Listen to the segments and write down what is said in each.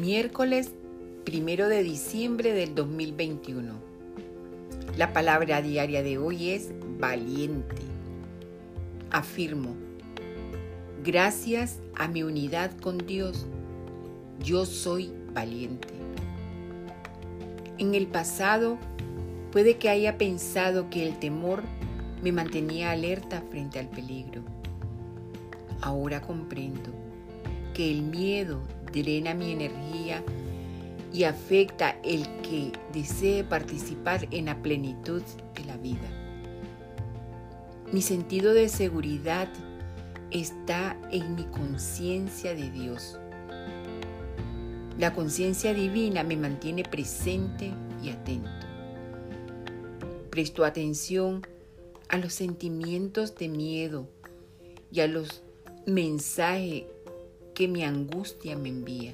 Miércoles primero de diciembre del 2021. La palabra diaria de hoy es valiente. Afirmo, gracias a mi unidad con Dios, yo soy valiente. En el pasado puede que haya pensado que el temor me mantenía alerta frente al peligro. Ahora comprendo que el miedo drena mi energía y afecta el que desee participar en la plenitud de la vida. Mi sentido de seguridad está en mi conciencia de Dios. La conciencia divina me mantiene presente y atento. Presto atención a los sentimientos de miedo y a los mensajes que mi angustia me envía.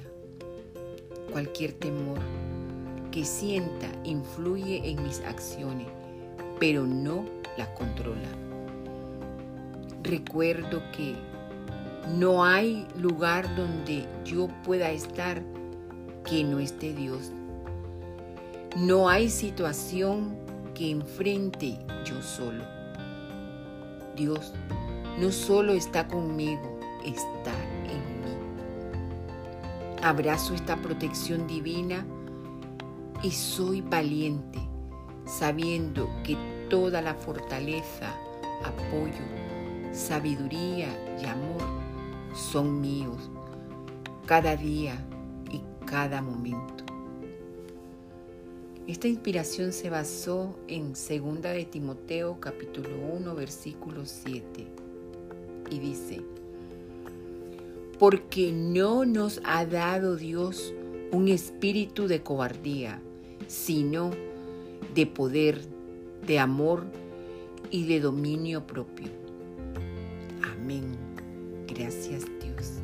Cualquier temor que sienta influye en mis acciones, pero no las controla. Recuerdo que no hay lugar donde yo pueda estar que no esté Dios. No hay situación que enfrente yo solo. Dios no solo está conmigo, está. Abrazo esta protección divina y soy valiente, sabiendo que toda la fortaleza, apoyo, sabiduría y amor son míos cada día y cada momento. Esta inspiración se basó en 2 de Timoteo capítulo 1 versículo 7 y dice, porque no nos ha dado Dios un espíritu de cobardía, sino de poder, de amor y de dominio propio. Amén. Gracias Dios.